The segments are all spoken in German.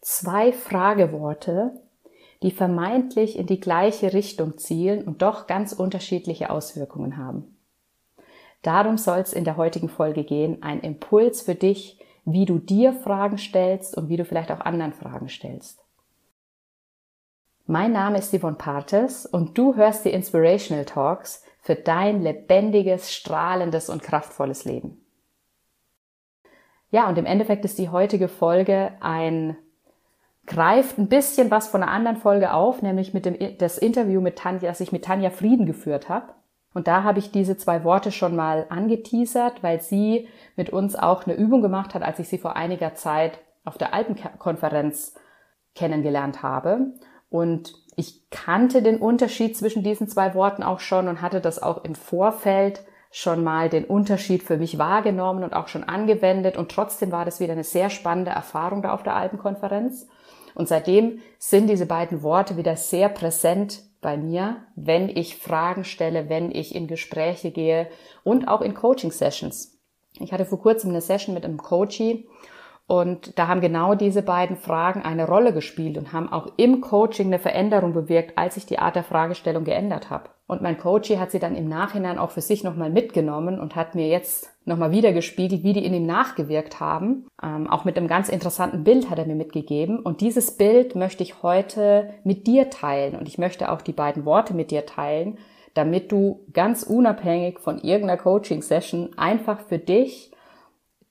zwei Frageworte, die vermeintlich in die gleiche Richtung zielen und doch ganz unterschiedliche Auswirkungen haben. Darum soll es in der heutigen Folge gehen, ein Impuls für dich, wie du dir Fragen stellst und wie du vielleicht auch anderen Fragen stellst. Mein Name ist Yvonne Partes und du hörst die Inspirational Talks für dein lebendiges, strahlendes und kraftvolles Leben. Ja, und im Endeffekt ist die heutige Folge ein greift ein bisschen was von einer anderen Folge auf, nämlich mit dem das Interview mit Tanja, das ich mit Tanja Frieden geführt habe. Und da habe ich diese zwei Worte schon mal angeteasert, weil sie mit uns auch eine Übung gemacht hat, als ich sie vor einiger Zeit auf der Alpenkonferenz kennengelernt habe. Und ich kannte den Unterschied zwischen diesen zwei Worten auch schon und hatte das auch im Vorfeld schon mal den Unterschied für mich wahrgenommen und auch schon angewendet. Und trotzdem war das wieder eine sehr spannende Erfahrung da auf der Alpenkonferenz. Und seitdem sind diese beiden Worte wieder sehr präsent bei mir, wenn ich Fragen stelle, wenn ich in Gespräche gehe und auch in Coaching-Sessions. Ich hatte vor kurzem eine Session mit einem Coachie und da haben genau diese beiden Fragen eine Rolle gespielt und haben auch im Coaching eine Veränderung bewirkt, als ich die Art der Fragestellung geändert habe. Und mein Coachie hat sie dann im Nachhinein auch für sich nochmal mitgenommen und hat mir jetzt nochmal wieder gespiegelt, wie die in ihm nachgewirkt haben. Ähm, auch mit einem ganz interessanten Bild hat er mir mitgegeben. Und dieses Bild möchte ich heute mit dir teilen. Und ich möchte auch die beiden Worte mit dir teilen, damit du ganz unabhängig von irgendeiner Coaching-Session einfach für dich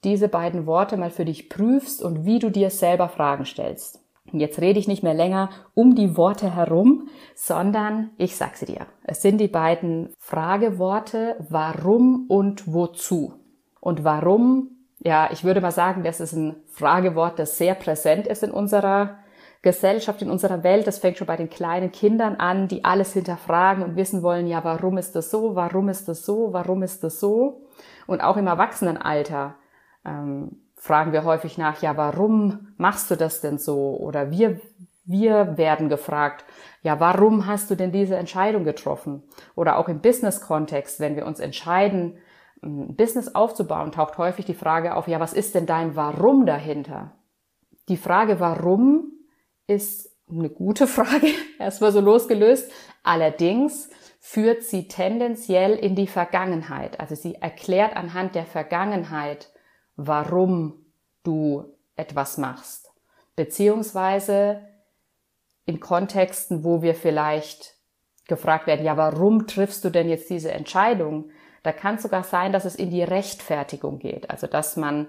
diese beiden Worte mal für dich prüfst und wie du dir selber Fragen stellst. Jetzt rede ich nicht mehr länger um die Worte herum, sondern ich sag sie dir. Es sind die beiden Frageworte warum und wozu. Und warum, ja, ich würde mal sagen, das ist ein Fragewort, das sehr präsent ist in unserer Gesellschaft, in unserer Welt. Das fängt schon bei den kleinen Kindern an, die alles hinterfragen und wissen wollen, ja, warum ist das so, warum ist das so, warum ist das so? Und auch im Erwachsenenalter ähm, fragen wir häufig nach, ja, warum machst du das denn so? Oder wir, wir werden gefragt, ja, warum hast du denn diese Entscheidung getroffen? Oder auch im Business-Kontext, wenn wir uns entscheiden, ein Business aufzubauen, taucht häufig die Frage auf, ja, was ist denn dein Warum dahinter? Die Frage Warum ist eine gute Frage, erstmal so losgelöst. Allerdings führt sie tendenziell in die Vergangenheit. Also sie erklärt anhand der Vergangenheit, warum du etwas machst. Beziehungsweise in Kontexten, wo wir vielleicht gefragt werden, ja, warum triffst du denn jetzt diese Entscheidung? Da kann es sogar sein, dass es in die Rechtfertigung geht. Also, dass man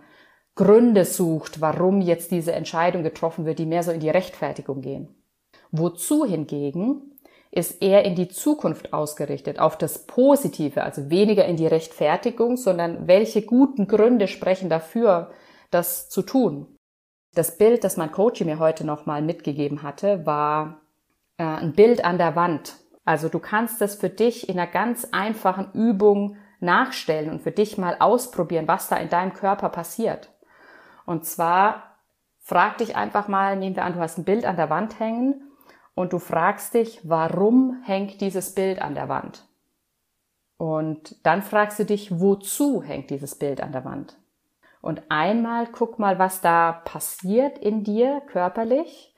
Gründe sucht, warum jetzt diese Entscheidung getroffen wird, die mehr so in die Rechtfertigung gehen. Wozu hingegen ist eher in die Zukunft ausgerichtet, auf das Positive, also weniger in die Rechtfertigung, sondern welche guten Gründe sprechen dafür, das zu tun. Das Bild, das mein Coach mir heute nochmal mitgegeben hatte, war äh, ein Bild an der Wand. Also du kannst es für dich in einer ganz einfachen Übung nachstellen und für dich mal ausprobieren, was da in deinem Körper passiert. Und zwar frag dich einfach mal, nehmen wir an, du hast ein Bild an der Wand hängen und du fragst dich, warum hängt dieses Bild an der Wand? Und dann fragst du dich, wozu hängt dieses Bild an der Wand? Und einmal guck mal, was da passiert in dir körperlich,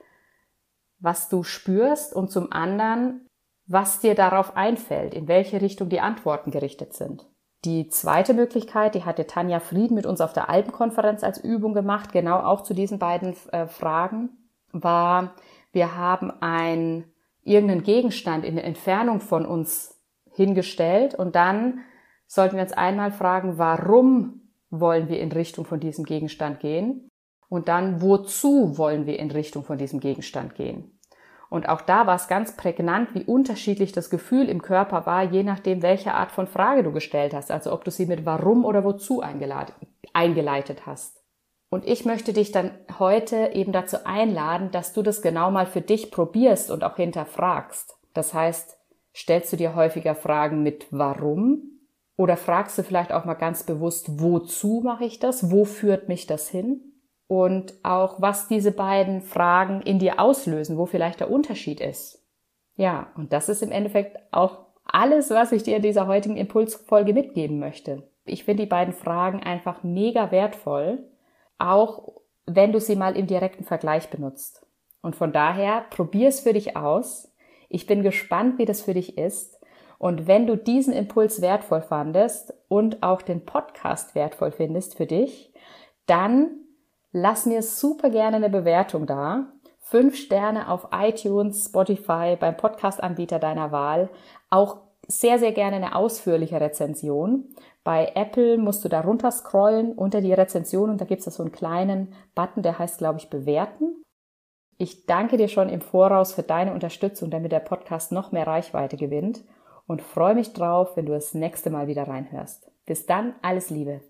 was du spürst und zum anderen, was dir darauf einfällt, in welche Richtung die Antworten gerichtet sind. Die zweite Möglichkeit, die hatte Tanja Frieden mit uns auf der Alpenkonferenz als Übung gemacht, genau auch zu diesen beiden äh, Fragen, war, wir haben ein, irgendeinen Gegenstand in der Entfernung von uns hingestellt und dann sollten wir uns einmal fragen, warum wollen wir in Richtung von diesem Gegenstand gehen? Und dann, wozu wollen wir in Richtung von diesem Gegenstand gehen? Und auch da war es ganz prägnant, wie unterschiedlich das Gefühl im Körper war, je nachdem, welche Art von Frage du gestellt hast. Also ob du sie mit warum oder wozu eingeleitet hast. Und ich möchte dich dann heute eben dazu einladen, dass du das genau mal für dich probierst und auch hinterfragst. Das heißt, stellst du dir häufiger Fragen mit warum? Oder fragst du vielleicht auch mal ganz bewusst, wozu mache ich das? Wo führt mich das hin? Und auch, was diese beiden Fragen in dir auslösen, wo vielleicht der Unterschied ist. Ja, und das ist im Endeffekt auch alles, was ich dir in dieser heutigen Impulsfolge mitgeben möchte. Ich finde die beiden Fragen einfach mega wertvoll auch wenn du sie mal im direkten Vergleich benutzt. Und von daher probier es für dich aus. Ich bin gespannt, wie das für dich ist. Und wenn du diesen Impuls wertvoll fandest und auch den Podcast wertvoll findest für dich, dann lass mir super gerne eine Bewertung da. Fünf Sterne auf iTunes, Spotify, beim Podcast-Anbieter deiner Wahl. Auch sehr, sehr gerne eine ausführliche Rezension. Bei Apple musst du da runter scrollen unter die Rezension und da gibt es so einen kleinen Button, der heißt, glaube ich, bewerten. Ich danke dir schon im Voraus für deine Unterstützung, damit der Podcast noch mehr Reichweite gewinnt und freue mich drauf, wenn du das nächste Mal wieder reinhörst. Bis dann, alles Liebe.